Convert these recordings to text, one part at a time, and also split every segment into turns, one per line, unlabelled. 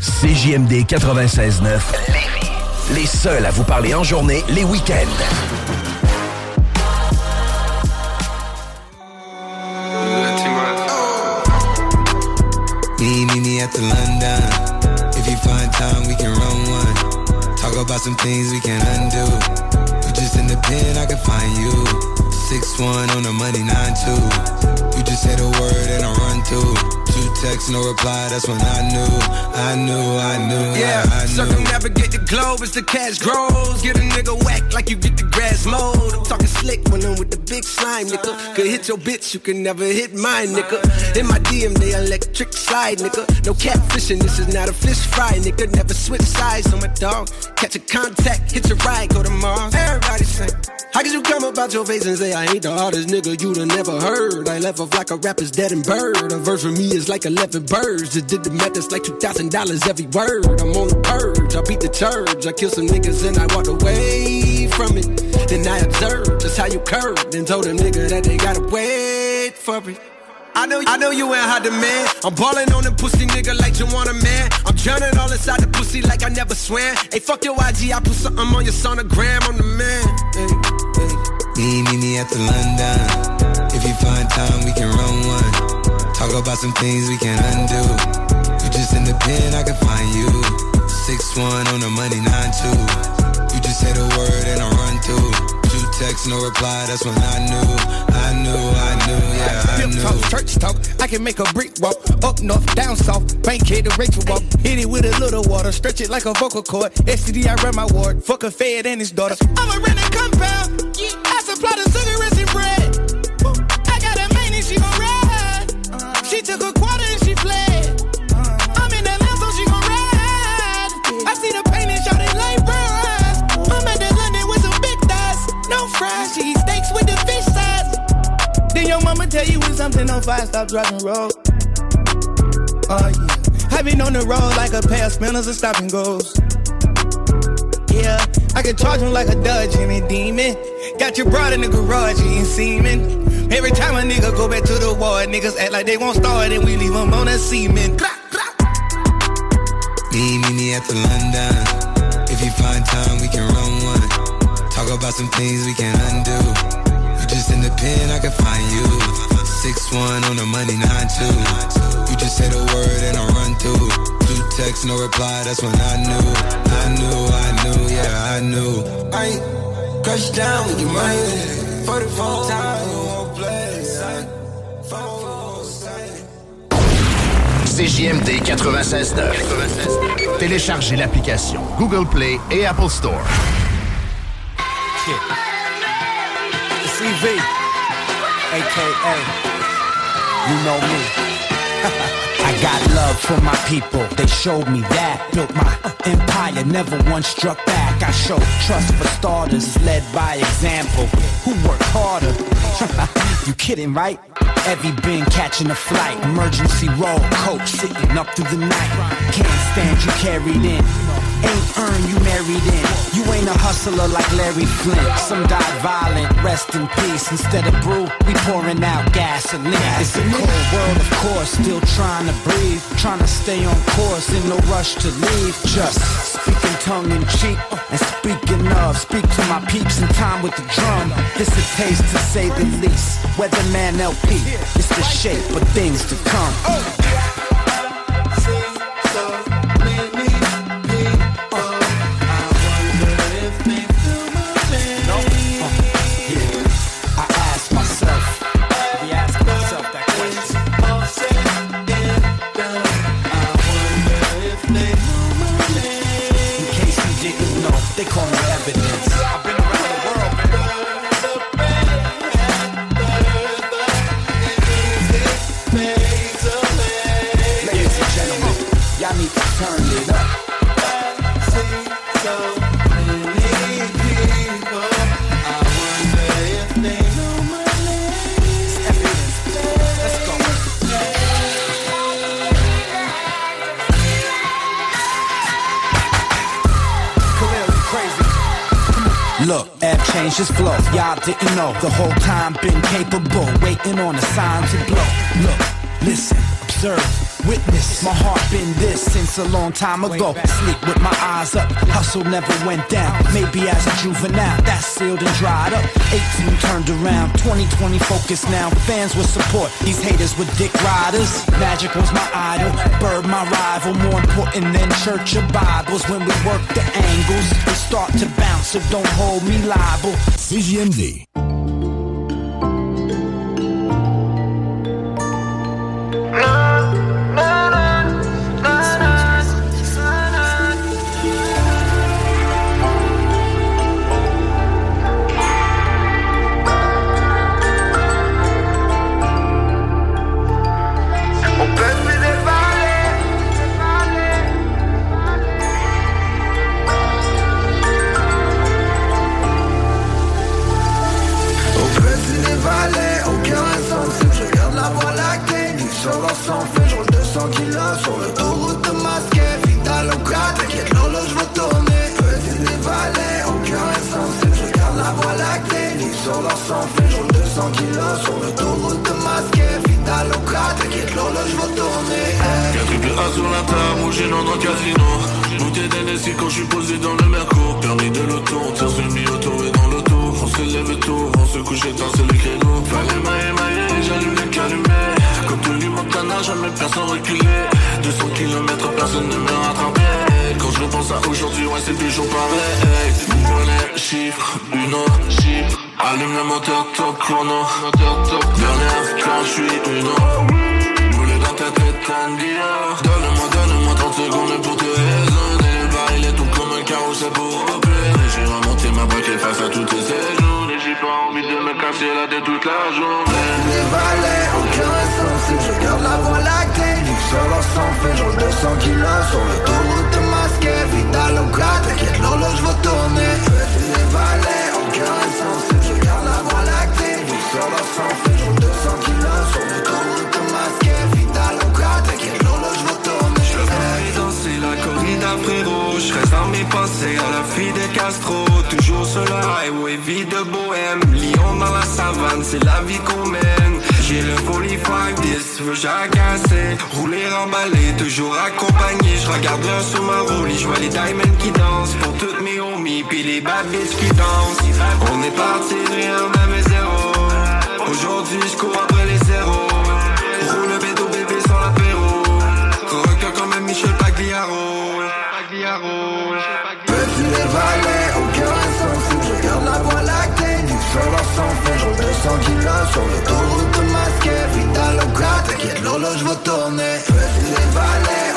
CJMD 96.9 Lévis. Les seuls à vous parler en journée, les week-ends.
Me, me, me at the London. If you find time, we can run one. Talk about some things we can undo. You just in the pen, I can find you. Six one on the money, nine two. You just say the word and I run through. Two texts, no reply. That's when I knew, I knew, I knew, Yeah, I, I knew.
circumnavigate the globe as the cash grows. Get a nigga whack like you get the grass mowed. I'm talking slick when I'm with the big slime, nigga. Could hit your bitch, you can never hit mine, nigga. In my DM, they electric slide, nigga. No catfishing, this is not a fish fry, nigga. Never switch sides on my dog. Catch a contact, hit your ride, go to Mars. Everybody say, how could you come about your face and say I ain't the hardest nigga you'd have never heard? I left off like a rapper's dead and bird. A verse for me is like 11 birds. Just did the math, it's like $2,000 every word. I'm on the purge, I beat the church. I killed some niggas and I walked away from it. Then I observed just how you curved and told them nigga that they gotta wait for it. I know, I know you ain't hot demand. I'm ballin' on them pussy nigga like you want a man. I'm drowning all inside the pussy like I never swam. Hey, fuck your IG, I put something on your sonogram. I'm the man. Hey.
Me, at the London. If you find time, we can run one. Talk about some things we can undo. You just in the pen, I can find you. Six one on the money, nine two. You just say the word and I run through. Two texts, no reply. That's when I knew, I knew, I knew, yeah, I Pimp knew. talk,
church talk, I can make a brick walk. Up north, down south, bank head to Rachel walk. Hit it with a little water, stretch it like a vocal cord. STD, I run my ward. Fuck a fed and his daughter. I'm a rented compound. Supply the cigarettes and bread. I got a main and she gon' ride. She took a quarter and she fled. I'm in that lamb, so she gon' ride. I see the pain and shot it like fries. I'm at that London with some big thighs. No fries, she eat steaks with the fish size. Then your mama tell you when something on fire, stop driving road. Oh yeah. I been on the road like a pair of spinners and stopping goes. Yeah, I can charge him like a Dodge and a demon. Got your broad in the garage you eating semen. Every time a nigga go back to the ward, niggas act like they won't start and we leave them on a semen.
Me, me, me at the London. If you find time, we can run one. Talk about some things we can undo. You just in the pen, I can find you. Six one on the money, nine two. You just say the word and I run through. Two texts, no reply. That's when I knew, I knew, I knew, yeah, I knew.
I ain't crush down with your mind. For the phone time, you won't play.
CJMD 96.9. Téléchargez l'application Google Play et Apple Store.
CV, aka, you know me. I got love for my people, they showed me that. Built my empire, never once struck back. I show trust for starters, led by example. Who work harder? you kidding, right? Every been catching a flight, emergency roll, coach sitting up through the night. Can't stand you carried in. Ain't earned, you married in. You ain't a hustler like Larry Flynt. Some died violent, rest in peace. Instead of brew, we pouring out gasoline. It's a cold world, of course, still trying to breathe. Trying to stay on course, in no rush to leave. Just speaking tongue in cheek. And speaking of, speak to my peeps in time with the drum. It's a taste to say the least. Weatherman LP, it's the shape of things to come. Oh. His flow. Y'all didn't know. The whole time been capable, waiting on a sign to blow. Look, listen, observe Witness, my heart been this since a long time ago. Sleep with my eyes up, hustle never went down. Maybe as a juvenile, that's sealed and dried up. 18 turned around, 2020 focused now. Fans with support, these haters with dick riders. Magic was my idol, Bird my rival. More important than church or Bibles. When we work the angles, we start to bounce, so don't hold me liable.
CJMD.
là sur l'autoroute de masqué Vite à t'inquiète l'horloge va tourner Y'a
triple A sur la table, ou dans le casino Bouteille d'NSI quand je suis posé dans le merco Permis de l'auto, on tire sur le auto et dans l'auto On se lève tôt, on se couche éteint, c'est le créneau Fallait mailler, mailler, j'allume le calumet Comme Tony Montana, jamais personne reculé 200 km, personne ne me rattrapait Quand je repense à aujourd'hui, ouais c'est toujours pareil Monnaie, chiffre, une autre Allume le moteur top chrono. Dernière quand je suis une heure Boulet dans ta tête un dealer Donne-moi, donne-moi 30 secondes pour te raisonner. Le baril est tout comme un carrousel pour opérer J'ai remonté ma braquette face à toutes ces jaunes Et j'ai pas envie de me casser la tête toute la journée.
Les valets, aucun insensible Je garde la voix lactée. Sur leur sang fait 200 kilos Sur le tour de masqué Vidal au gras, t'inquiète l'horloge va tourner. Les valets solo son filo Je vais
danser la corrida frérot Je reste dans mes pensées à la fille de Castro Toujours sur le highway, vie de bohème Lyon dans la savane, c'est la vie qu'on mène J'ai le 45-10, veux j'agacer Rouler, emballer, toujours accompagné Je regarde l'un sur ma roule, je vois les diamonds qui dansent Pour toutes mes homies, puis les bad qui dansent On est parti, rien n'avait Aujourd'hui je cours après les zéros. Roule le bédo bébé sans l'apéro. Requin quand même Michel Pagliaro. Pagliaro.
Petit valet au cœur insensible. Je garde la voie lactée Du sol sans feu Je roule 200 kilos sur l'autoroute masquée. Vital au gratte T'inquiète l'horloge va tourner. Petit valet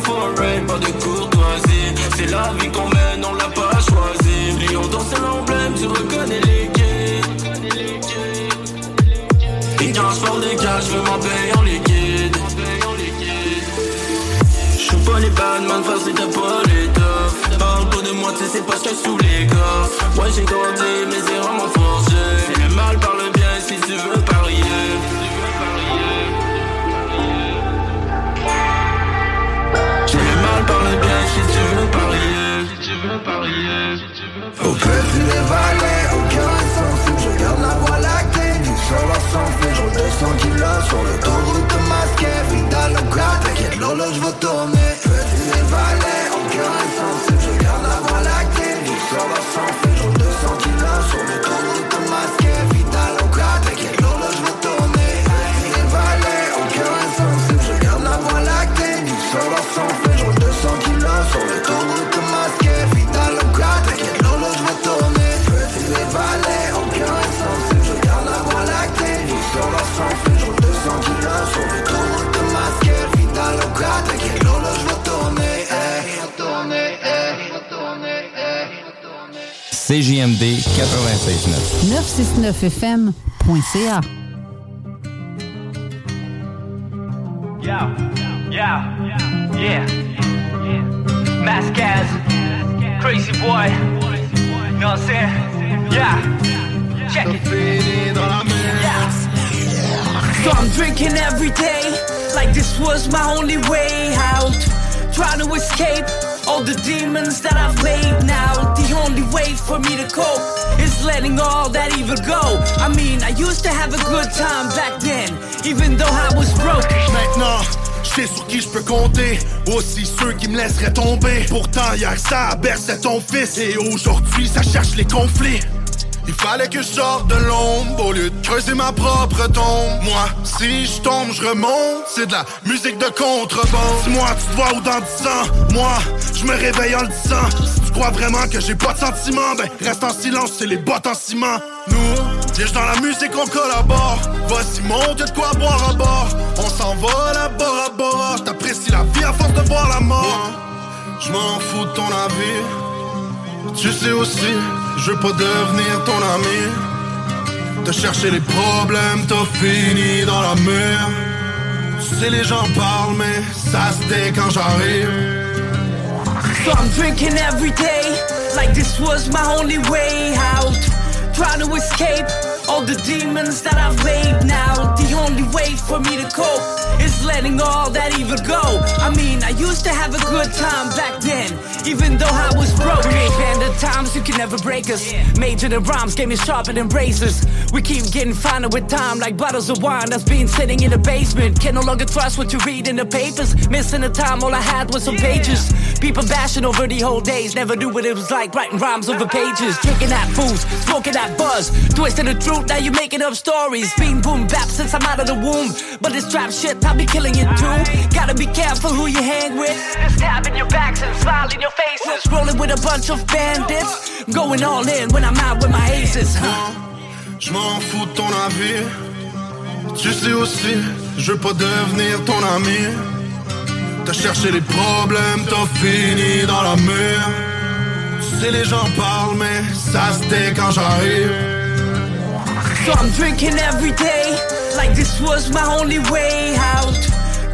pas de courtoisie. C'est la vie qu'on mène, on l'a pas choisi. Lyon dans c'est l'emblème, tu reconnais les gays. Et quand je des gars, je veux m'en payer en liquide. J'suis pas les badman, facile t'as pas les toffes. Parle pas de moi, tu sais, c'est parce que sous les coffres. Ouais, j'ai grandi, mes erreurs m'ont forgé. Le mal par le bien, si tu veux pas. veux parier, si tu veux
parier. Au petit des vallées, aucun insensible, je garde la voie lactée. D'une seule sans fil, je roule 200 kilos sur l'autoroute masquée. Vidal au grade, t'inquiète, l'horloge va tourner. Petit des vallées, aucun insensible, je garde la voie lactée. D'une seule sans fil, je roule 200 kilos sur le l'autoroute
CJMD 96.9.
969fm.ca. Yeah, yeah, yeah, yeah. Mascaz, crazy boy. Saying? Yeah,
check it.
So I'm drinking every day, like this was my only way out. Trying to escape all the demons that I've made now. The only way for me to cope is letting all that evil go. I mean, I used to have a good time back then, even though I was broke.
Maintenant, je sais sur qui je peux compter. Aussi ceux qui me laisseraient tomber. Pourtant, hier ça berçait ton fils. Et aujourd'hui, ça cherche les conflits. Il fallait que je sorte de l'ombre au lieu de creuser ma propre tombe. Moi, si je tombe, je remonte. C'est de la musique de contrebande. Dis-moi, tu te vois où dans 10 ans? Moi, je me réveille en le disant. Tu crois vraiment que j'ai pas de sentiments, ben reste en silence, c'est les bottes en ciment. Nous, dirige dans la musique, on collabore. Voici mon Dieu de quoi boire à bord. On s'en va là bord à bord. T'apprécies la vie à force de voir la mort. Je m'en fous de ton avis. Tu sais aussi, je veux pas devenir ton ami. Te chercher les problèmes, t'as fini dans la mer. Tu sais, les gens parlent, mais ça se tait quand j'arrive.
So I'm drinking every day, like this was my only way out. Trying to escape all the demons that I've made now. The only way for me to cope is letting all that evil go. I mean, I used to have a good time back then, even though I was broke. We band of times, you can never break us. Major than rhymes, game is sharper than razors. We keep getting finer with time, like bottles of wine that's been sitting in the basement. Can no longer trust what you read in the papers. Missing the time, all I had was some pages. People bashing over the whole days, never knew what it was like writing rhymes over pages. Drinking that booze, smoking that buzz, twisting the truth, now you making up stories. Being boom bap since I'm out of the womb. But this trap shit, I'll be killing you too. Gotta be careful who you hang with. Stabbing your backs and smiling your faces. Rolling with a bunch of bandits. Going all in when I'm out with my aces.
Je m'en fous de ton avis. Tu sais aussi, je veux pas devenir ton ami. T'as cherché les problèmes, t'as fini dans la mer. Tu sais, les gens parlent, mais ça se tait quand j'arrive.
So I'm drinking every day, like this was my only way out.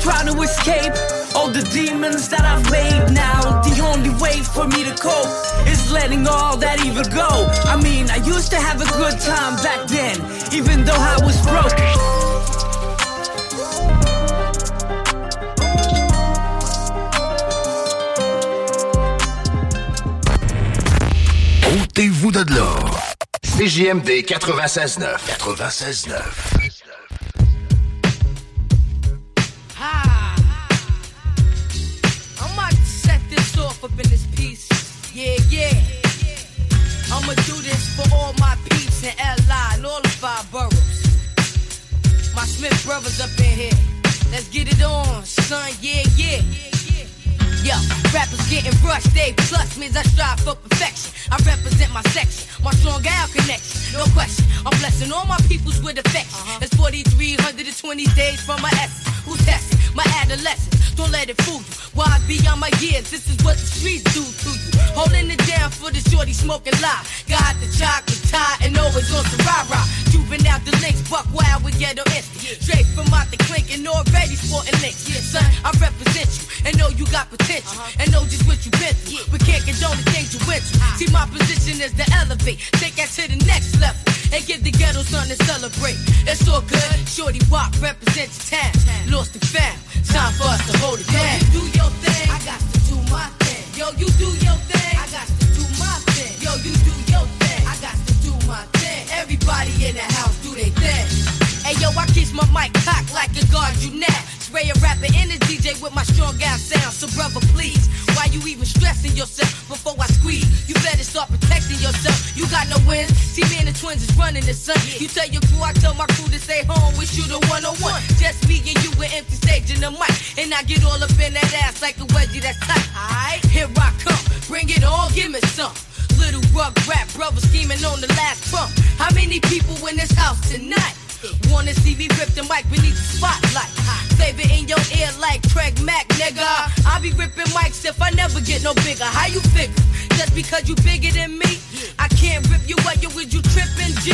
Trying to escape all the demons that I've made now. The only way for me to cope is letting all that evil go. I mean, I used to have a good time back then,
CJMD 96.9. 96.9.
all my peoples with affection. It's uh-huh. 4,320 days from my essence. Who's testing my adolescence? Don't let it fool you. Why beyond my years? This is what the streets do to you. Holding it down for the shorty smoking lie. Got the chocolate tie and always on some rah rah. Juvenile the links, buck wild with ghetto instinct. Straight from out the clink and already sporting links. Son, I represent you and know you got potential uh-huh. and know just what you've been through. But can't condone the things you went through. See, my position is to elevate, take that to the next level, and give the ghetto something to celebrate. It's all good. Shorty Wop represents the town. Lost and found. Time for us to hold it down. Yo, you do your thing. I got to do my thing. Yo, you do your thing. I got to do my thing. Yo, you do your thing. I got to do my thing. Everybody in the house do their thing. Hey yo, I kiss my mic cocked like a guard you now. Spray a rapper in the DJ with my strong ass sound. So brother, please, why you even stressing yourself before I squeeze? You better start protecting yourself. Got no wins. See me and the twins is running the sun. You tell your crew, I tell my crew to stay home. Wish you the one on one. Just me and you with empty stage in the mic, and I get all up in that ass like a wedgie that's tight. Alright, here I come. Bring it on, give me some. Little rug rap brother scheming on the last bump. How many people in this house tonight? Wanna see me rip the mic beneath the spotlight. Flavor in your ear like Craig Mack, nigga. I be ripping mics if I never get no bigger. How you figure? Just because you bigger than me, I can't rip you what you with you tripping, G.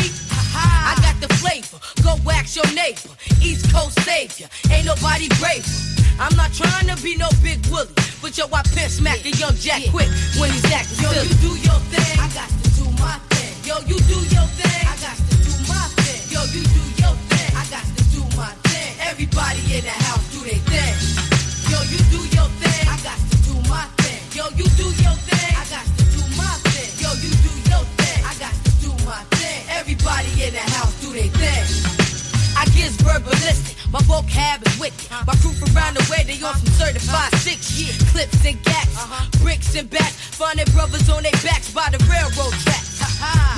I got the flavor, go wax your neighbor. East Coast savior, ain't nobody braver. I'm not trying to be no big willie, but yo, I pimp smack the young Jack quick when he's acting Yo, you
do your thing, I got to do my thing. Yo, you do your thing, I got to do my thing. Yo, you do your thing, I got to do my thing. Everybody in the house do their thing. Yo, you do your thing, I got to do my thing. Yo, you do your thing, Everybody in the house do they thing.
I get verbalistic, my vocab is wicked. My proof around the way, they on some certified six year clips and gats, bricks and bats. Finding brothers on their backs by the railroad tracks.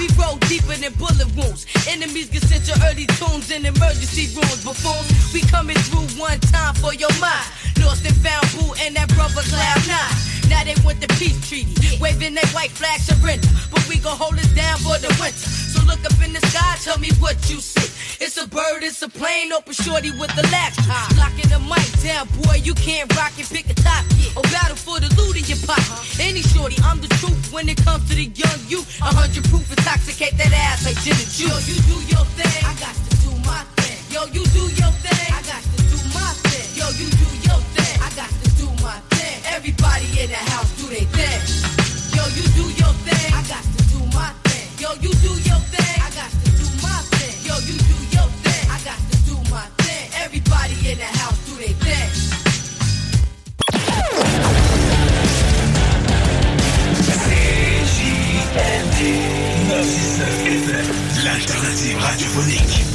We roll deeper than bullet wounds. Enemies get sent to early tombs in emergency rooms. Buffoons, we coming through one time for your mind. Lost and found boo and that brother cloud nine. Now they want the peace treaty, waving that white flag surrender. But we gon' hold it down for the winter. Look up in the sky, tell me what you see. It's a bird, it's a plane, open shorty with the latch. Locking the mic down, boy, you can't rock and pick a top. Or battle for the loot in your pocket. Any shorty, I'm the truth when it comes to the young you. A hundred proof, intoxicate that ass like gin and juice. Yo, you
do your thing, I got to do my thing. Yo, you do your thing, I got to do my thing. Yo, you do your thing, I got to do my thing. Everybody in the house do their thing. Yo, you do your thing, I got to do my thing. Yo, you do your l'alternative radiophonique.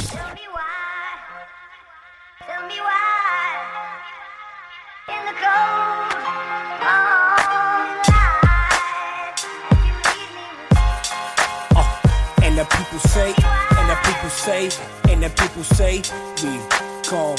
And the people say, and the people say, and the people say, we gon'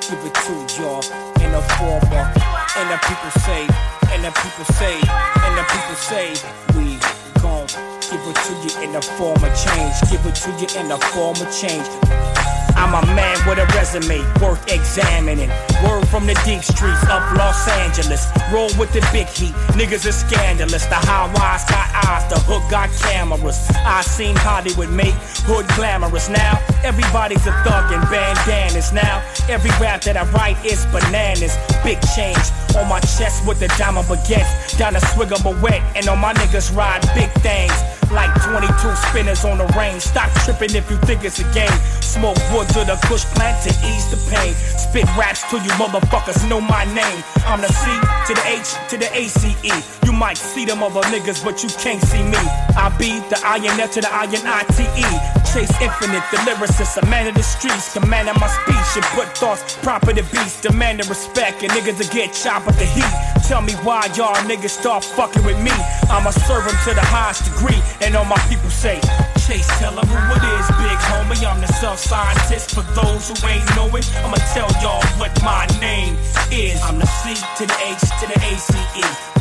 give it to y'all in a former. And the people say, and the people say, and the people say, we gon' give it to you in the form of change. Give it to you in the form of change. I'm a man with a resume worth examining. Word from the deep streets of Los Angeles. Roll with the big heat. Niggas are scandalous. The high wise got eyes. The hood got cameras. I seen Hollywood make hood glamorous. Now everybody's a thug and bandanas. Now every rap that I write is bananas. Big change on my chest with the diamond baguettes. Down a swig of a wet. And on my niggas ride big things. Like 22 spinners on the range. Stop tripping if you think it's a game. Smoke wood to the kush plant to ease the pain. Spit raps till you motherfuckers know my name. I'm the C to the H to the ACE. You might see them other niggas, but you can't see me. I be the INF to the INITE. Chace infinite, the lyricist, a man of the streets, commanding my speech and put thoughts proper to beats, demanding respect, and niggas to get chopped at the heat. Tell me why y'all niggas start fucking with me. I'ma serve serve 'em to the highest degree, and all my people say, Chace, tell tell 'em who it is, big homie. I'm the self scientist. For those who ain't know it, I'ma tell y'all what my name is. I'm the C to the H to the ACE.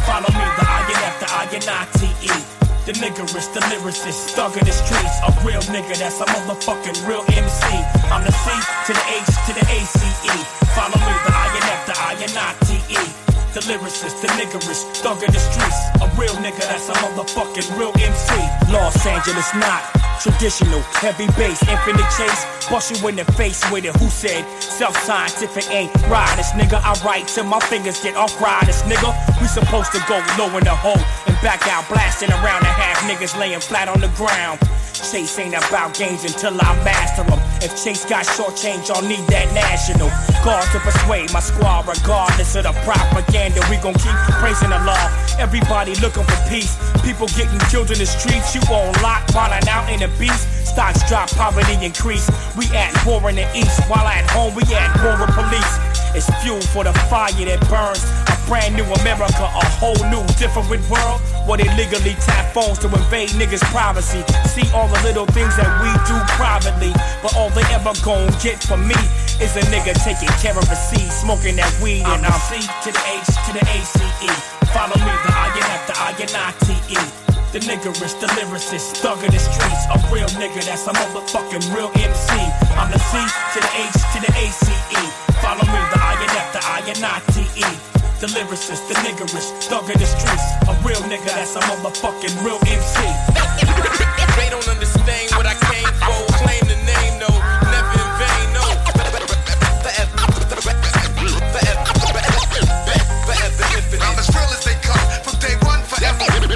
Follow me, the INF, the INITE. The niggerist, the lyricist, thug of the streets. A real nigga, that's a motherfucking real MC. I'm the C to the H to the ACE. Follow me, the INF, the INITE. The lyricist, the niggerist, thug of the streets. A real nigga, that's a motherfucking real MC. Los Angeles not traditional, heavy bass, infinite Chace. Bust you in the face with it. Who said self scientific ain't riders, nigga? I write till my fingers get off riders, nigga. We supposed to go low in the hole back out blasting around and have niggas laying flat on the ground. Chace ain't about games until I master them. If Chace got short change, y'all need that national guard to persuade my squad, regardless of the propaganda. We gon' keep praising the law. Everybody looking for peace. People getting killed in the streets. You on lock, wildin' out in the beast. Stocks drop, poverty increase. We at war in the east, while at home we at war with police. It's fuel for the fire that burns. A brand new America, a whole new different world. Where they legally tap phones to invade niggas' privacy. See all the little things that we do privately. But all they ever gon' get from me is a nigga taking care of a seed, smoking that weed. And I'm C to the H to the ACE. Follow me, the INF, the INITE. The niggerist, the lyricist, thug of the streets. A real nigga, that's a motherfucking real MC. I'm the C to the H to the ACE. Follow me, the INF, the INITE. The lyricist, the niggerist, thug in the streets. A real nigga that's a motherfucking real MC. They don't understand what I came for. Claim the name, no, never in vain, no.
I'm as real as they come from day one forever. Damn,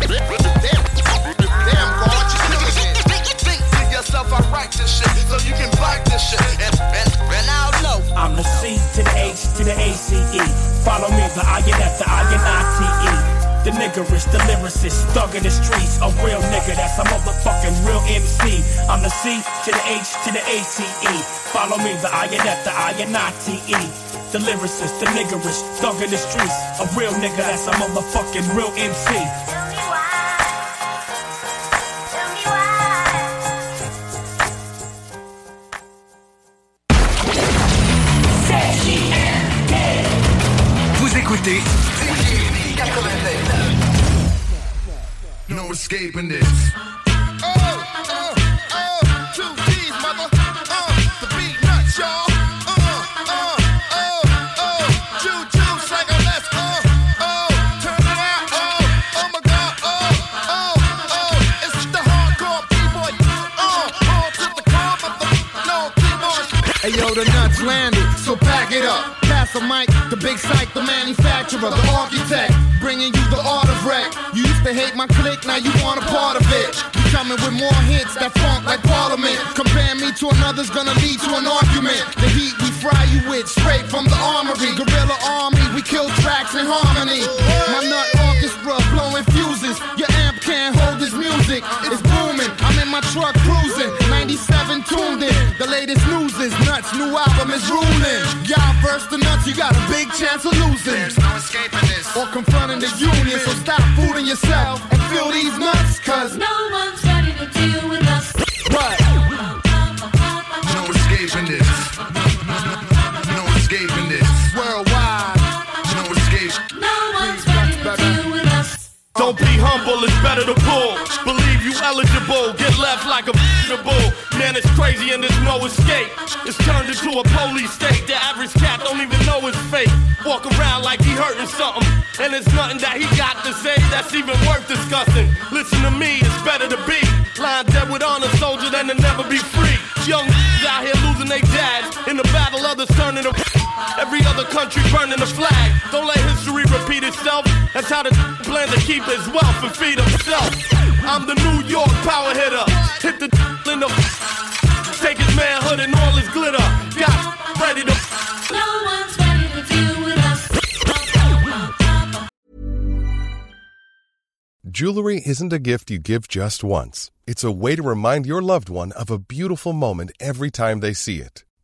God, you think, think to yourself, I write this shit so you can bite this shit. And, and, and now low.
I'm the C to the H to the ACE. Follow me, the I and F, the I and I-T-E. The niggerist, the lyricist, thug in the streets. A real nigga, that's a motherfucking real MC. I'm the C to the H to the ACE. Follow me, the I and F, the I and I-T-E. The lyricist, the niggerist, thug in the streets. A real nigga, that's a motherfucking real MC.
Écoutez No escaping this.
Big psych, the manufacturer, the architect, bringing you the art of wreck. You used to hate my clique, now you want a part of it. You coming with more hits that funk like Parliament. Compare me to another's gonna lead to an argument. The heat we fry you with, straight from the armory. Gorilla army, we kill tracks in harmony. My nut orchestra blowing fuses. Your amp can't hold this music. It's booming. I'm in my truck cruising. 97 tuned latest news is nuts. New album is ruling. Y'all verse the nuts, you got a big chance of losing. There's no escaping this. Or confronting the union. So stop fooling yourself and feel these nuts. Cause No one's ready to deal with us. what? No escaping this. No escaping this. Worldwide. No escape. No one's ready to deal with us.
Don't be humble, it's better to pull. Believe you eligible, left like a bull. Man, it's crazy and there's no escape. It's turned into a police state. The average cat don't even know it's fake. Walk around like he hurting something. And it's nothing that he got to say that's even worth discussing. Listen to me, it's better to be lying dead with honor soldier than to never be free. Young out here losing their dads. In the battle, others turning to Every other country burning the flag. Don't let history repeat itself. That's how the plan to keep his wealth and feed himself. I'm the New York power hitter. Hit the in the take his manhood and all his glitter. Got ready to. No one's ready to deal with us.
Jewelry isn't a gift you give just once. It's a way to remind your loved one of a beautiful moment every time they see it.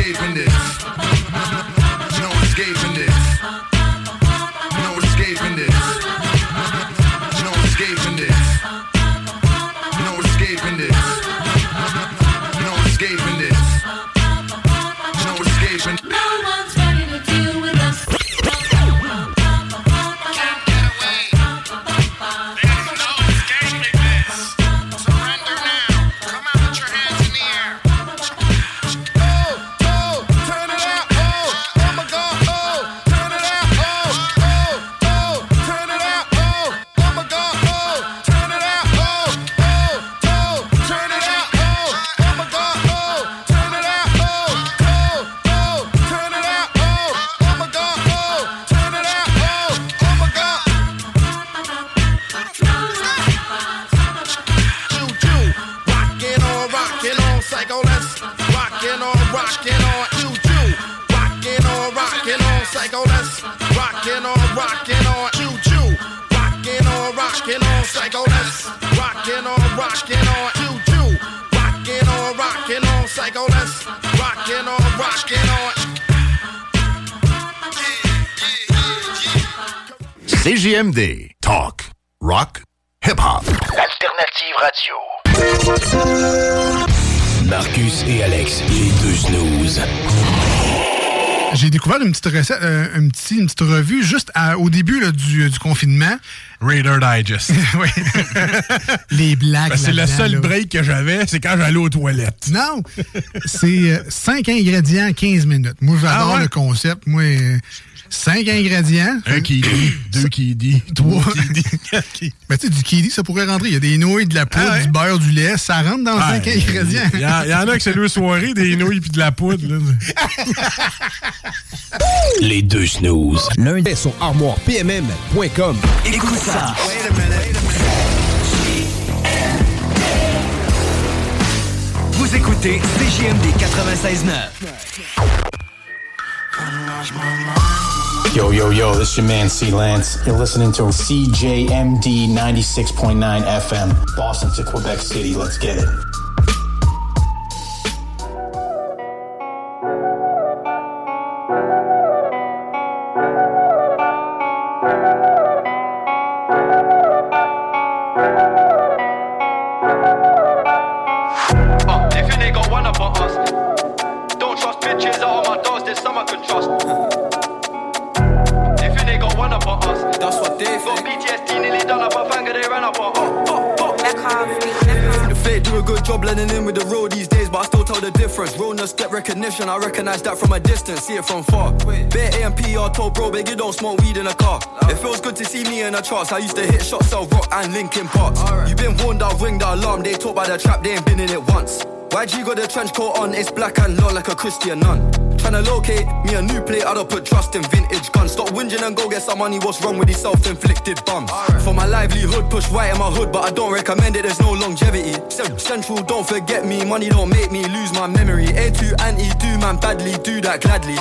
Escaping this. No escaping this.
CJMD. Talk. Rock. Hip-hop. Alternative radio. Marcus et Alex, les deux snooze.
J'ai découvert une petite recette, euh, une, petite, une petite revue juste à- au début là, du, du confinement.
Raider Digest. oui.
Les blagues. Ben, c'est le seul là.
break que j'avais, c'est quand j'allais aux toilettes.
Non, c'est 5 ingrédients, 15 minutes. Moi,
j'adore Ah ouais? le
concept. Moi, 5 ingrédients.
Un qui dit, deux qui dit, Trois. Ben, tu
sais, du kiwi, ça pourrait rentrer. Il y a des nouilles, de la poudre, Ah ouais? du beurre, du lait. Ça rentre dans Ah,
5 ingrédients. Il y, en- il y en a que c'est deux soirées, des nouilles puis de la poudre. là.
Les deux snooze.
Lundi sur armoirepmm.com. Écoute
ça. Vous écoutez CJMD 96.9.
Yo, yo, yo, this is your man C Lance. You're listening to CJMD 96.9 FM, Boston to Quebec City. Let's get it.
Doors, there's some I can trust. if you nigga one up on us, that's what they think. Got PTSD nearly done up a finger, they ran up on us. Oh, oh, oh. The fake do a good job blending in with the road these days, but I still tell the difference. Realness get recognition, I recognize that from a distance, see it from far. Bare AMP, I told bro, big you don't smoke weed in a car. It feels good to see me in the charts. I used to hit shots, sell rock and Linkin Parks. You been warned, I'll ring the alarm. They talk by the trap, they ain't been in it once. YG got the trench coat on, it's black and low like a Christian nun. Tryna locate me a new plate, I don't put trust in vintage guns. Stop whinging and go get some money. What's wrong with these self-inflicted bums? For my livelihood, push white in my hood, but I don't recommend it. There's no longevity. Cen- Central, don't forget me. Money don't make me lose my memory. A2 and E2, man, badly do that gladly.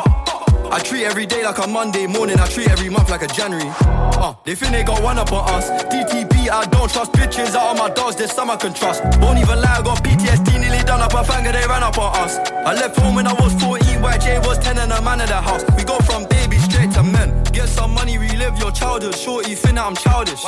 I treat every day like a Monday morning. I treat every month like a January. Uh, they think they got one up on us. DTP, I don't trust bitches out of my dogs. There's some I can trust. Won't even lie, I got PTSD nearly done up a finger. They ran up on us. I left home when I was 14. YJ was 10 and a man of the house. We go from baby straight to men. Get some money, relive your childhood. Shorty, think that I'm childish.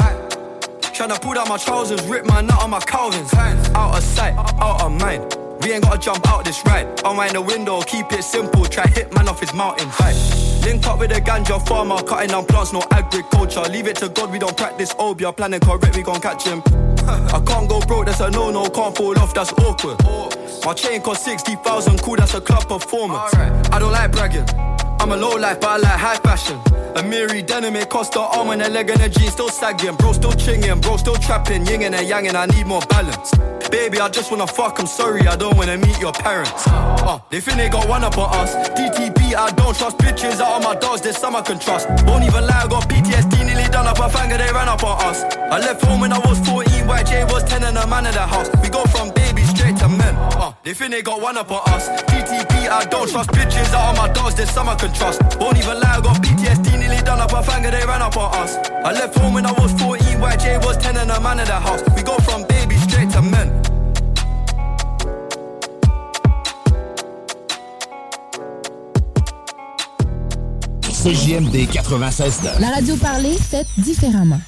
Tryna pull down my trousers, rip my nut on my Calvins. Out of sight, out of mind. We ain't gotta jump out this ride. Unwind the window, keep it simple. Try hit man off his mountain bike. Link up with a ganja farmer, cutting down plants, no agriculture. Leave it to God, we don't practice obeah. Planning correct, we gon' catch him. I can't go broke, that's a no no. Can't fall off, that's awkward. My chain cost 60,000, cool, that's a club performance. I don't like bragging. I'm a low life, but I like high fashion. Amiri denim, it cost the arm and a leg and a jean, still sagging. Bro, still chinging, bro, still trapping, yin and a yang, and I need more balance. Baby, I just wanna fuck, I'm sorry, I don't wanna meet your parents. Uh, they think they got one up on us. DTP, I don't trust bitches out of my dogs, there's some I can trust. Won't even lie, I got PTSD nearly done up a finger, they ran up on us. I left home when I was 14, YJ was 10 and a man of the house. We go from baby straight to men. Uh, they think they got one up on us. DTP, I don't trust bitches out of my dogs, there's some I can trust. Won't even lie, I got PTSD nearly done up a finger, they ran up on us. I left home when I was 14, YJ was 10 and a man of the house. We go from baby
CJMD 96.9.
La radio parlée, faite différemment.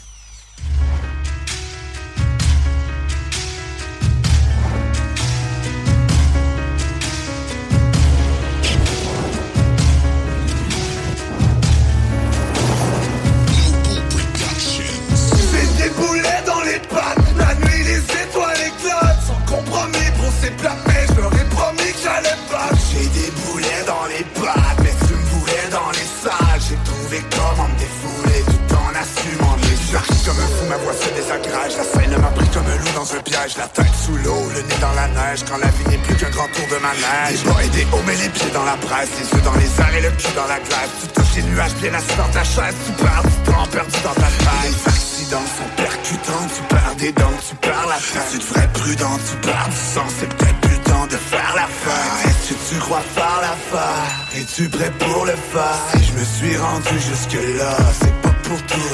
Fou Ma voix se désagrège La scène m'a pris comme un loup dans un piège. La tête sous l'eau, le nez dans la neige. Quand la vie n'est plus qu'un grand tour de manège. Des bas et des hauts mais les pieds dans la presse. Les yeux dans les airs et le cul dans la glace. Tu touches les nuages bien assis dans ta chaise. Tu perds du temps perdu dans ta tête Les accidents sont percutants. Tu perds des dents, tu perds la tête. Tu devrais être prudent, tu perds du sang. C'est peut-être plus temps de faire la fête. Est-ce que tu crois faire l'affaire Es-tu prêt pour le faire Si je me suis rendu jusque là C'est pas pour tout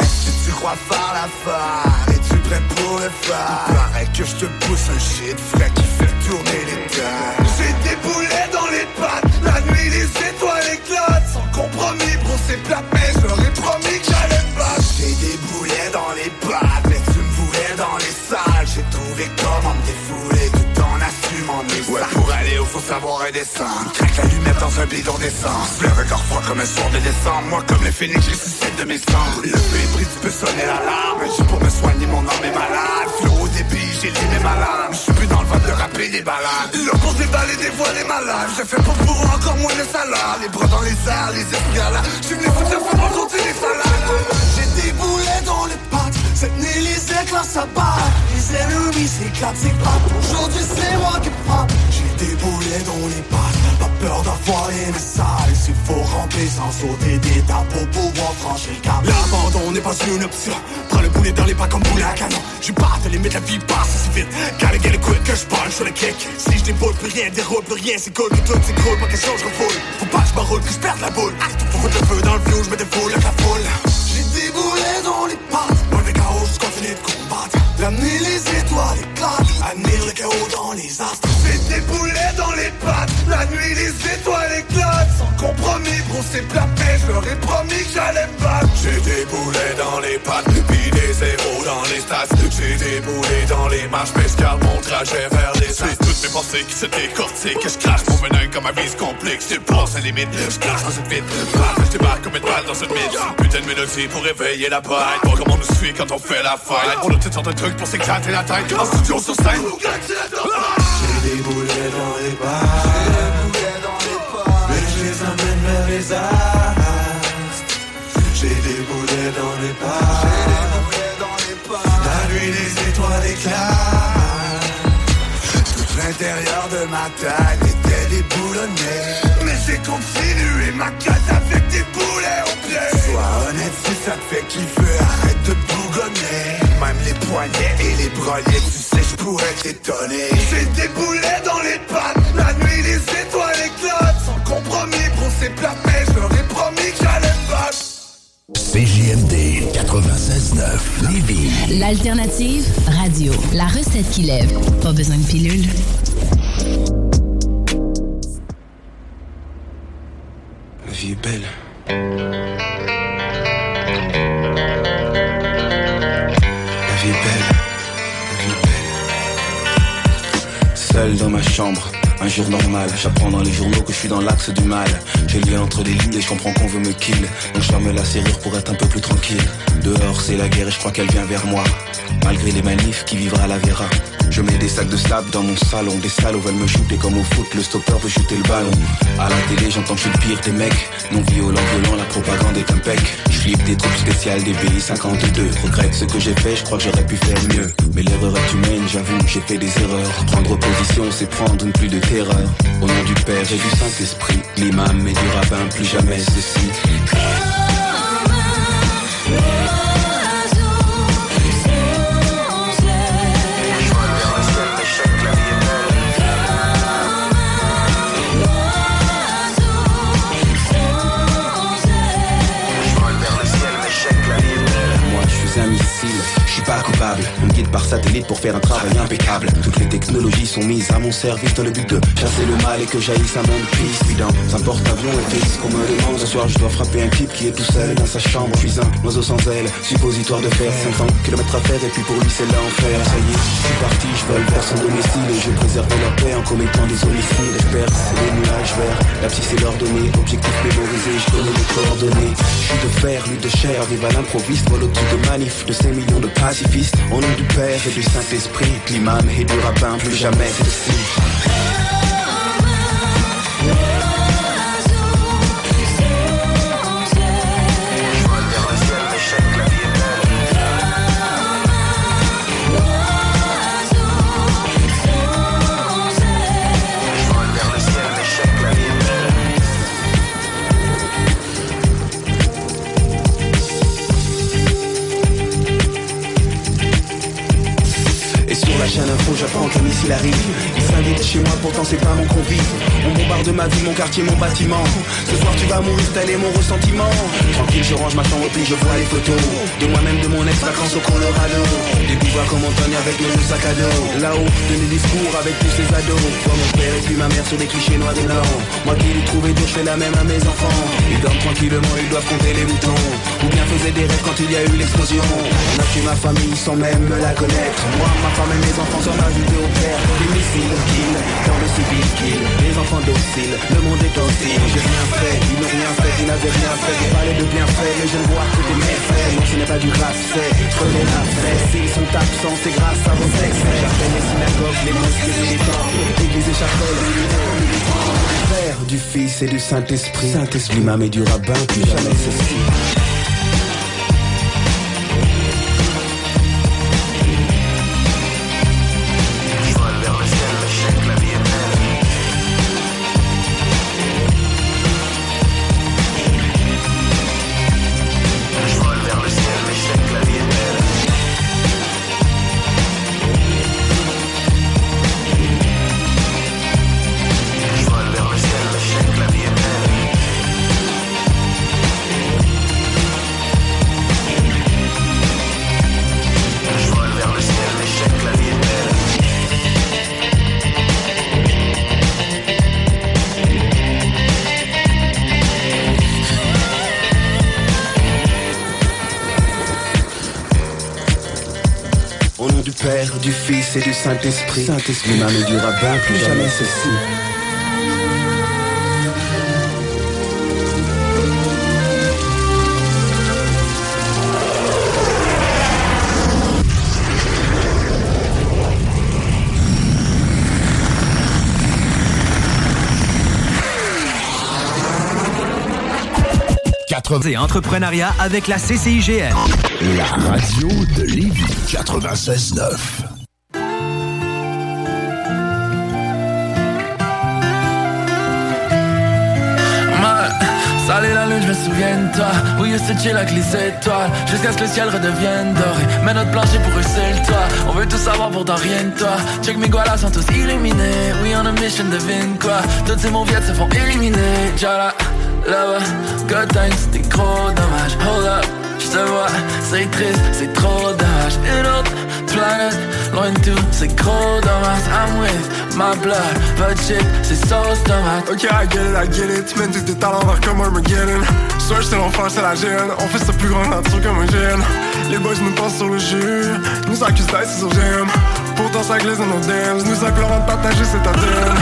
Est-ce crois faire l'affaire. Es-tu prêt pour le paraît que je te pousse un shit frais qui fait tourner les terres J'ai des boulets dans les pattes. La nuit les étoiles éclatent. Sans compromis bro c'est plat pour faut savoir redescendre Craque la lumette dans un bidon d'essence. Le regard froid comme un soir de décembre. Moi comme le phénix je ressuscite de mes cendres. Le feu est pris tu peux sonner l'alarme. Juste pour me soigner mon âme est malade. Flow au débit j'ai limé ma lame Je suis plus dans le vibe de rapper des balades. Là pour déballer des voix des malades Je fais pas pour encore moins de salaire Les bras dans les airs, les la Je suis venu foutre le feu pour compter les salades. J'ai des boulets dans les pattes. Cette nuit les éclats s'abattent. Les ennemis s'éclatent, s'éclatent. Aujourd'hui c'est moi qui frappe. J'ai des boulets dans les pattes. Pas peur d'avoir les messages S'il faut ramper sans sauter d'étape Pour pouvoir franchir le cap. L'abandon n'est pas une option. Prends le boulet dans les pas comme boulet à canon. J'ai pas de limite, la vie passe si vite. Quand les gars quick que je punch sur le kick. Si je déboule plus rien, déroule plus rien C'est cool. Que tout s'écroule, pas chose je refoule. Faut pas que je que je la boule. Faut foutre le feu dans le flou, je me défoule avec la foule. J'ai des boulets dans les pattes. Dans le chaos, je continue de combattre. La nuit, les étoiles éclatent. Admire le chaos dans les astres. J'ai des boulets dans les pattes. La nuit, les étoiles éclatent. Sans compromis, c'est plat mais Je leur ai promis que j'allais me battre. J'ai des boulets dans les pattes. Puis des zéros dans les stats. J'ai des boulets dans les marches. Mais je garde mon trajet vers les suites Toutes mes pensées qui se décortiquent. Je crache mon venin comme ma vie se complique Je dépasse la limite, je crache dans une vite Bam, je débarque comme une balle dans une mythe Putain de mélodie pour réveiller la bête Pas comme on nous suit quand on fait la fête On a toutes sortes de trucs pour s'éclater la tête. En studio sur scène. J'ai des boulets dans les bars Mais je les emmène vers les astres. J'ai des boulets dans les bars La nuit les étoiles éclatent. Tout l'intérieur de ma tête était déboulonné Mais j'ai continué ma quête avec des boulets Sois honnête si ça te fait kiffer, arrête de bougonner Même les poignets et les brelets, tu sais je pourrais t'étonner J'ai des boulets dans les pattes, la nuit les étoiles éclatent Sans compromis, bro c'est plat mais je leur ai promis que j'allais me battre
CJMD 96.9 Lévis.
L'alternative radio. La recette qui lève. Pas besoin de pilule.
La vie est belle. La vie belle. La vie belle. Seul dans ma chambre. Un jour normal, j'apprends dans les journaux que je suis dans l'axe du mal. J'ai lu entre les lignes et je comprends qu'on veut me kill. Donc je ferme la serrure pour être un peu plus tranquille. Dehors c'est la guerre et je crois qu'elle vient vers moi. Malgré les manifs, qui vivra la verra. Je mets des sacs de sable dans mon salon. Des salauds veulent me shooter comme au foot. Le stopper veut shooter le ballon. À la télé, j'entends que je suis le pire des mecs. Non violent, violent, la propagande est impec. Je flippe des troupes spéciales des BI 52. Regrette ce que j'ai fait, je crois que j'aurais pu faire mieux. Mais l'erreur est humaine, j'avoue, j'ai fait des erreurs. Prendre position, c'est prendre une pluie de Au nom du Père et du Saint-Esprit, l'imam et du rabbin, plus jamais ceci. Pas coupable. On guide par satellite pour faire un travail impeccable. Toutes les technologies sont mises à mon service dans le but de chasser le mal et que jaillisse un monde pisse. Puis dans un porte-avions et fixe qu'on me demande. Ce soir je dois frapper un type qui est tout seul dans sa chambre. Je suis un oiseau sans aile, suppositoire de faire 500 km à faire et puis pour lui c'est l'enfer. Ça y est, parti, vers son domicile et je préserve la paix en commettant des homicides. Je perce les nuages verts, la psy c'est l'ordonnée, objectif mémorisé, je connais les coordonnées. Je de fer, lui de chair, vive à l'improviste, au-dessus de manifs de ces millions de pacifistes. Au nom du Père et du Saint-Esprit, l'imam et du rabbin, plus jamais ceci. Arrive. Chez moi, pourtant c'est pas mon convive. On bombarde ma vie, mon quartier, mon bâtiment. Ce soir tu vas mourir, tel est mon ressentiment. Tranquille, je range ma chambre, puis je vois les photos. De moi-même, de mon ex-vacances au Colorado. Des bougeoirs comme Antoine avec deux sacs à dos. Là-haut, de mes discours avec tous ces ados. Toi mon père et puis ma mère sur des clichés noirs et blancs. Moi qui l'ai trouvé dur, je fais la même à mes enfants. Ils dorment tranquillement, ils doivent compter les moutons. Ou bien faisaient des rêves quand il y a eu l'explosion. On a tué ma famille sans même me la connaître. Moi, ma femme et mes enfants sont ajoutés au père. Des missiles dans le civil kill. Les enfants dociles, le monde est hostile. J'ai rien fait, ils n'ont rien fait, ils n'avaient rien fait. Ils parlaient de bienfaits, mais je ne vois que des méfaits. Non, ce n'est pas du grâce fait, prenez la fête. S'ils sont absents, c'est grâce à vos excès. J'appelle les synagogues, les mosquées les temples. Église et chapelle, du Père, du Fils et du Saint-Esprit. Saint-Esprit, l'imam et du rabbin, plus jamais ceci. Saint-Esprit. Saint-Esprit, l'imam et du rabbin, plus jamais ceci.
Et
entrepreneuriat avec la CCIGN.
La radio de Lévis 96.9.
Salut la lune, je me souviens de toi We used to chill avec les étoiles Jusqu'à ce que le ciel redevienne doré. Mais notre plancher pour eux c'est le toit. On veut tout savoir pourtant rien de toi. Check mes gualas sont tous illuminés. We on a mission, devine quoi. Toutes ces mauviettes se font éliminer. Jala, là-bas. Good times, c'était gros dommage. Hold up, je te vois. C'est triste, c'est trop dommage. Une autre planète Loin de tout, c'est gros dommage. I'm with my blood But shit, c'est sauce tomate
Ok, I get it, I get it. Tu mènes tous tes talents vers comme Armageddon. Soit c'est l'enfer, c'est la gêne. On fait ça plus grand nature comme un gène. Les boys nous passent sur le jus. Nous accusent d'être sur j'aime. Pourtant, ça glisse dans nos dams. Nous implorons de partager cette ADN.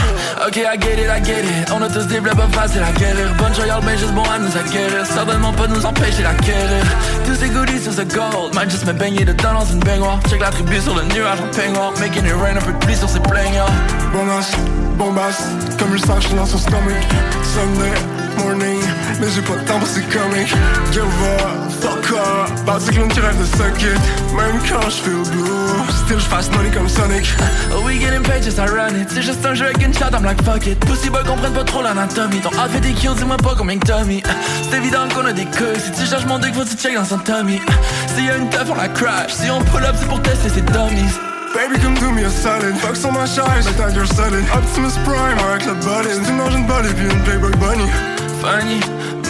Ok, I get it, I get it. On a tous des blabs pas faciles à guérir. Bonne royale, mais juste bon à nous acquérir. Certainement pas nous empêcher d'acquérir. Tous ces goodies sur ce gold. Might just me baigner dedans dans une baignoire. Check la tribu sur le nuage en peignoir. Making it rain un peu de pluie sur ses plaignants.
Bombas, bombas, comme le sang, je son stomach. Sunday morning, mais j'ai pas de temps pour ces comics. Give up, fuck up, bad cyclone qui rêve de suck it. Même quand je feel blue, still je fasse money comme Sonic.
Oh, we getting paid, just I run it. C'est juste un jeu avec une chat, I'm like fuck it. Pussy boy comprennent pas trop l'anatomie. Ton outfit des kills, dis-moi pas combien que mis. C'est évident qu'on a des queues. Si tu cherches mon dick, faut tu check dans son tummy. S'il y a une teuf, on la crash. Si on pull up, c'est pour tester ses dummies.
Baby, come do me a solid. Fuck sur ma charge, la tag, you're solid. Optimus Prime, avec le body. C'est une engine puis une Playboy Bunny.
Funny,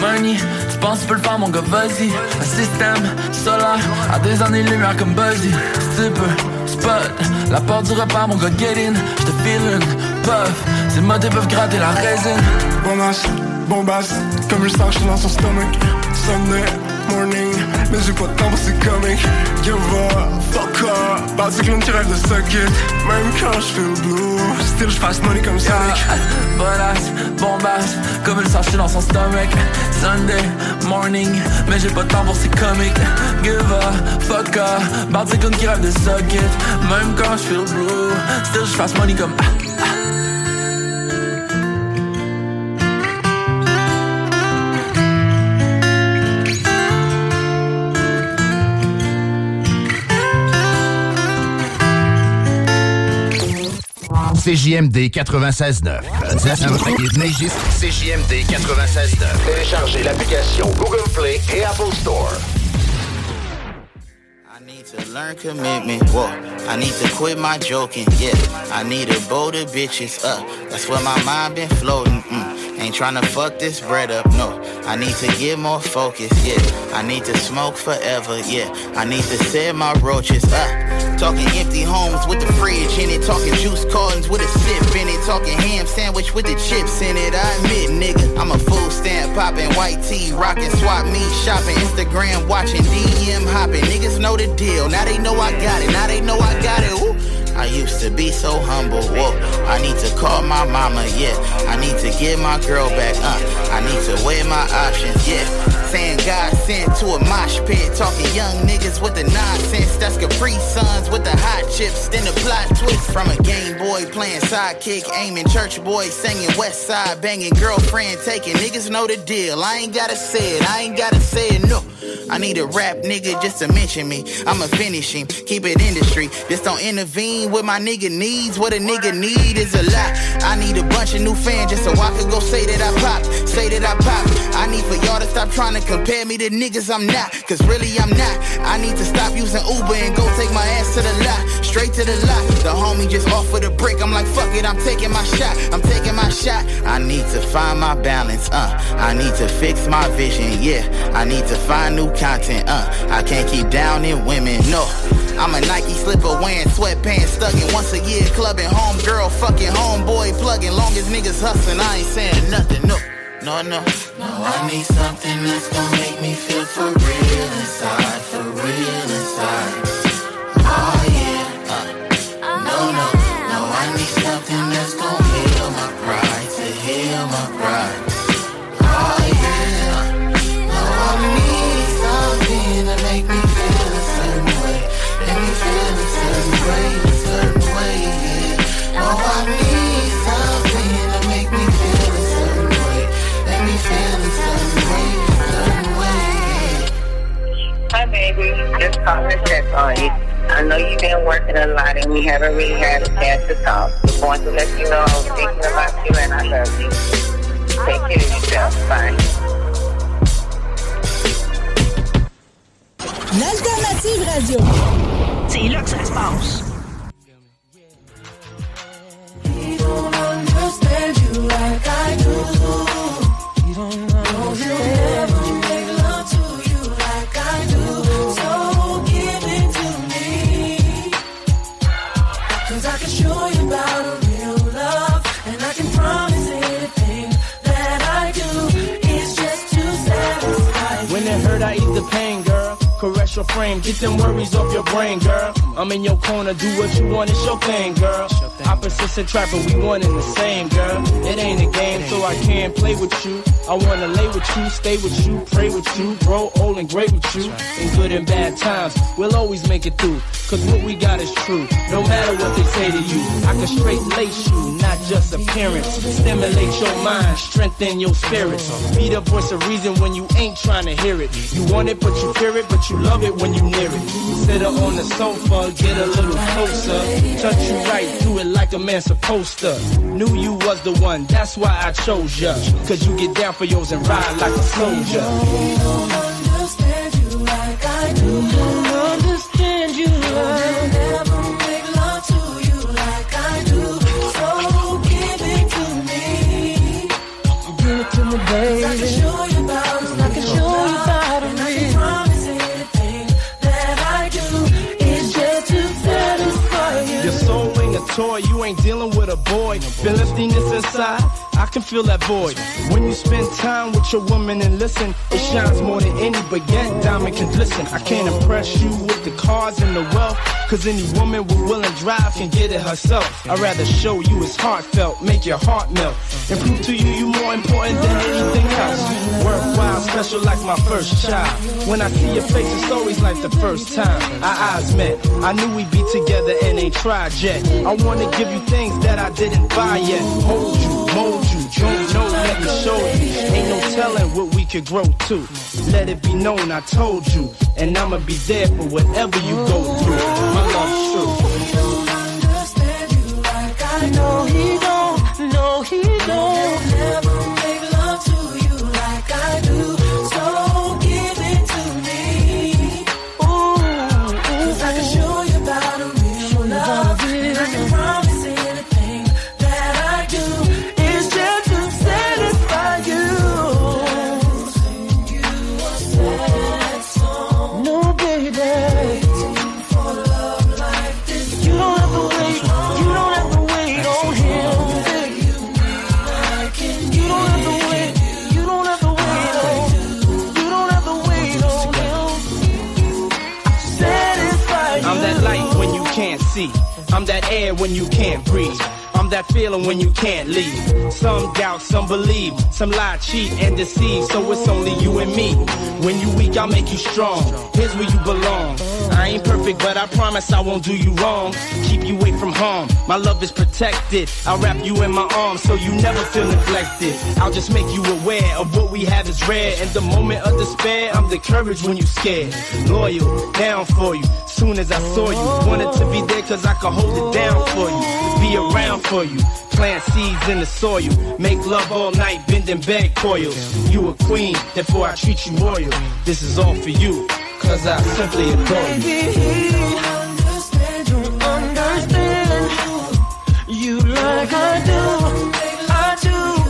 money, tu penses tu peux le faire mon gars, vas-y. Un système solaire, à des années-lumière comme Buzzy. Si spot, la porte du repas mon gars, get in. J'te feelin', puff, ces mots peuvent gratter la résine.
Bombas, bombas, comme le sang, je dans son stomach. Sunday morning, mais j'ai pas de temps pour ces comics. Give up, fuck up, cyclone qui rêve de suck it. Même quand je feel blue, still je fasse money comme Sonic.
Bonasse, bombasse, comme le sachet dans son stomach. Sunday morning, mais j'ai pas de temps pour ces comics. Give a fuck up, Barticoon qui rêve de suck it Même quand je feel blue, still je fasse money comme
CJMD 96.9. CJMD 96.9. Téléchargez l'application Google Play et Apple Store.
need to learn commitment. Whoa, I need to quit my joking. Yeah, I need a bolder bitches up. That's where my mind been floating. Mm. Ain't tryna fuck this bread up. No, I need to get more focused. Yeah, I need to smoke forever. Yeah, I need to set my roaches up. Talking empty homes with the fridge in it. Talking juice cartons with a sip in it. Talking ham sandwich with the chips in it. I admit, nigga, I'm a food stamp popping white tea, rocking swap me, shopping Instagram, watching DM hopping. Niggas know the deal. Now they know I got it. Now they know I got it. Ooh. I used to be so humble. Whoa, I need to call my mama. Yeah, I need to get my girl back. Uh, I need to weigh my options. Yeah. Saying God sent to a mosh pit, talking young niggas with the nonsense. That's Capri Suns with the hot chips. Then the plot twist from a Game Boy playing sidekick, aiming church boy, singing West Side, banging girlfriend, taking niggas know the deal. I ain't gotta say it, I ain't gotta say it, no. I need a rap nigga just to mention me. I'ma finish him, keep it industry. Just don't intervene with my nigga needs. What a nigga need is a lot. I need a bunch of new fans just so I could go say that I pop, say that I pop. I need for y'all to stop trying to compare me to niggas I'm not, cause really I'm not. I need to stop using Uber and go take my ass to the lot, straight to the lot. The homie just offered a break. I'm like, fuck it, I'm taking my shot. I'm taking my shot. I need to find my balance, uh. I need to fix my vision, yeah. I need to find new content, uh. I can't keep downing women, no. I'm a Nike slipper wearing sweatpants, stuck in once a year clubbing, home girl fucking homeboy plugging. Long as niggas hustling, I ain't saying nothing, no. No, no. No, I need something that's gonna make me feel for real inside, for real inside.
Haven't really had a chance to talk. Just want to let you know I was thinking about you and I love you. Take care of yourself. Bye.
L'alternative radio. C'est là que ça se passe.
Caress your frame, get them worries off your brain, girl. I'm in your corner, do what you want, it's your thing, girl. Opposites attract, but we one and the same, girl. It ain't a game, so I can't play with you. I wanna lay with you, stay with you, pray with you, grow old and great with you. In good and bad times, we'll always make it through. Cause what we got is true, no matter what they say to you. I can straight lace you, not just appearance. Stimulate your mind, strengthen your spirit. Be the voice of reason when you ain't trying to hear it. You want it, but you fear it, but you love it when you near it. Sit her on the sofa, get a little closer. Touch you right do it like a man supposed to. Knew you was the one, that's why I chose ya. Cause you get down for yours and ride like a soldier. Toy, you ain't dealing with a boy. Feel emptiness inside, I can feel that void. When you spend time with your woman and listen, it shines more than any, yet diamond can listen. I can't impress you with the cars and the wealth, cause any woman with will and drive can get it herself. I'd rather show you it's heartfelt, make your heart melt, and prove to you you more important than anything else. Worthwhile, special like my first child. When I see your face, it's always like the first time our eyes met. I knew we'd be together and ain't tried yet. I wanna give you things that I didn't buy yet. Hold you, mold you, don't know, let me show you. Ain't no telling what we could grow to. Let it be known I told you, and I'ma be there for whatever you go through. My love's true.
Understand you like I No, he
don't. No, he
don't.
I'm that air when you can't breathe. I'm that feeling when you can't leave. Some doubt, some believe, some lie, cheat, and deceive. So it's only you and me. When you weak, I'll make you strong. Here's where you belong. I ain't perfect, but I promise I won't do you wrong. Keep you away from harm. My love is protected. I'll wrap you in my arms so you never feel neglected. I'll just make you aware of what we have is rare. In the moment of despair, I'm the courage when you're scared. Loyal, down for you. Soon as I saw you, wanted to be there cause I could hold it down for you. Be around for you. Plant seeds in the soil. Make love all night, bending bed coils. You a queen, therefore I treat you royal. This is all for you, cause I simply adore
you.
understand
you like I
do. I
do.